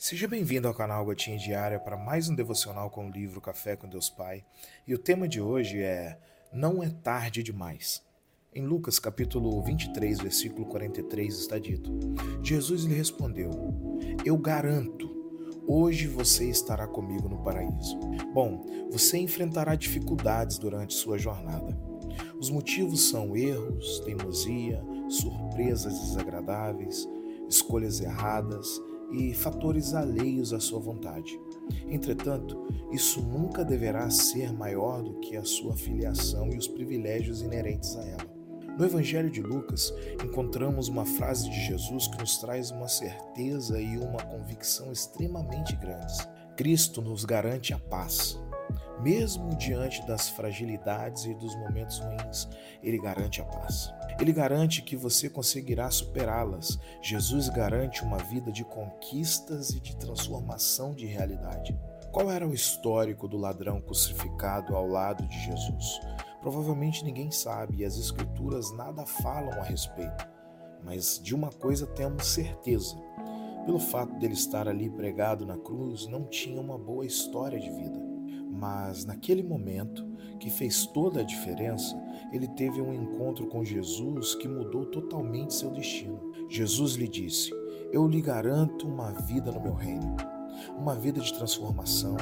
Seja bem-vindo ao canal Gotinha Diária para mais um devocional com o livro Café com Deus Pai. E o tema de hoje é Não é tarde demais. Em Lucas capítulo 23, versículo 43 está dito: Jesus lhe respondeu: Eu garanto, hoje você estará comigo no paraíso. Bom, você enfrentará dificuldades durante sua jornada. Os motivos são erros, teimosia, surpresas desagradáveis, escolhas erradas e fatores alheios à sua vontade. Entretanto, isso nunca deverá ser maior do que a sua filiação e os privilégios inerentes a ela. No Evangelho de Lucas, encontramos uma frase de Jesus que nos traz uma certeza e uma convicção extremamente grandes. Cristo nos garante a paz. Mesmo diante das fragilidades e dos momentos ruins, Ele garante a paz. Ele garante que você conseguirá superá-las. Jesus garante uma vida de conquistas e de transformação de realidade. Qual era o histórico do ladrão crucificado ao lado de Jesus? Provavelmente ninguém sabe e as Escrituras nada falam a respeito. Mas de uma coisa temos certeza: pelo fato dele estar ali pregado na cruz, não tinha uma boa história de vida. Mas naquele momento, que fez toda a diferença, ele teve um encontro com Jesus que mudou totalmente seu destino. Jesus lhe disse: Eu lhe garanto uma vida no meu reino, uma vida de transformação,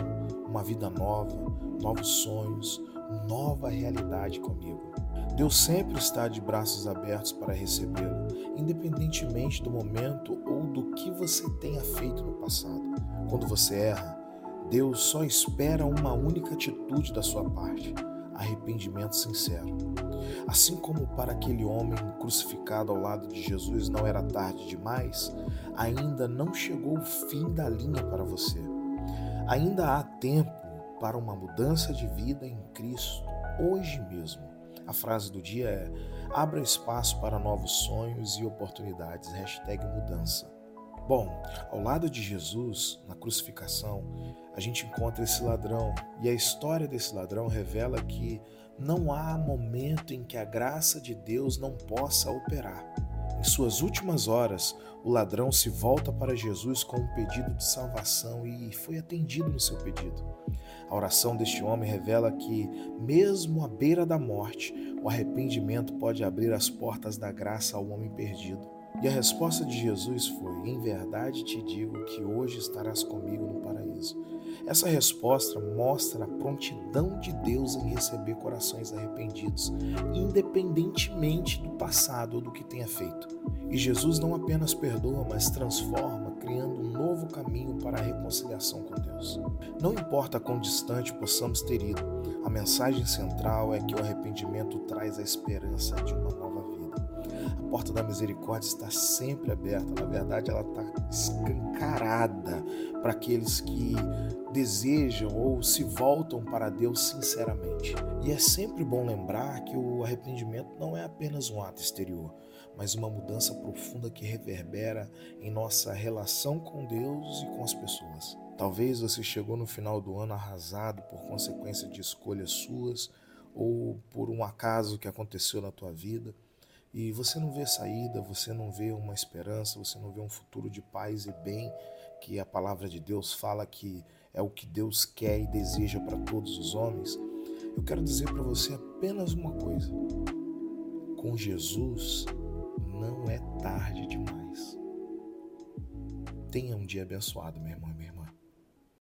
uma vida nova, novos sonhos, nova realidade comigo. Deus sempre está de braços abertos para recebê-lo, independentemente do momento ou do que você tenha feito no passado. Quando você erra, Deus só espera uma única atitude da sua parte: arrependimento sincero. Assim como para aquele homem crucificado ao lado de Jesus não era tarde demais, ainda não chegou o fim da linha para você. Ainda há tempo para uma mudança de vida em Cristo, hoje mesmo. A frase do dia é: abra espaço para novos sonhos e oportunidades. Hashtag mudança. Bom, ao lado de Jesus, na crucificação, a gente encontra esse ladrão e a história desse ladrão revela que não há momento em que a graça de Deus não possa operar. Em suas últimas horas, o ladrão se volta para Jesus com um pedido de salvação e foi atendido no seu pedido. A oração deste homem revela que, mesmo à beira da morte, o arrependimento pode abrir as portas da graça ao homem perdido. E a resposta de Jesus foi: Em verdade te digo que hoje estarás comigo no paraíso. Essa resposta mostra a prontidão de Deus em receber corações arrependidos, independentemente do passado ou do que tenha feito. E Jesus não apenas perdoa, mas transforma, criando um novo caminho para a reconciliação com Deus. Não importa quão distante possamos ter ido, a mensagem central é que o arrependimento traz a esperança de uma nova vida. Porta da misericórdia está sempre aberta, na verdade, ela está escancarada para aqueles que desejam ou se voltam para Deus sinceramente. E é sempre bom lembrar que o arrependimento não é apenas um ato exterior, mas uma mudança profunda que reverbera em nossa relação com Deus e com as pessoas. Talvez você chegou no final do ano arrasado por consequência de escolhas suas ou por um acaso que aconteceu na tua vida e você não vê saída, você não vê uma esperança, você não vê um futuro de paz e bem, que a palavra de Deus fala que é o que Deus quer e deseja para todos os homens, eu quero dizer para você apenas uma coisa: com Jesus não é tarde demais. Tenha um dia abençoado, meu irmão.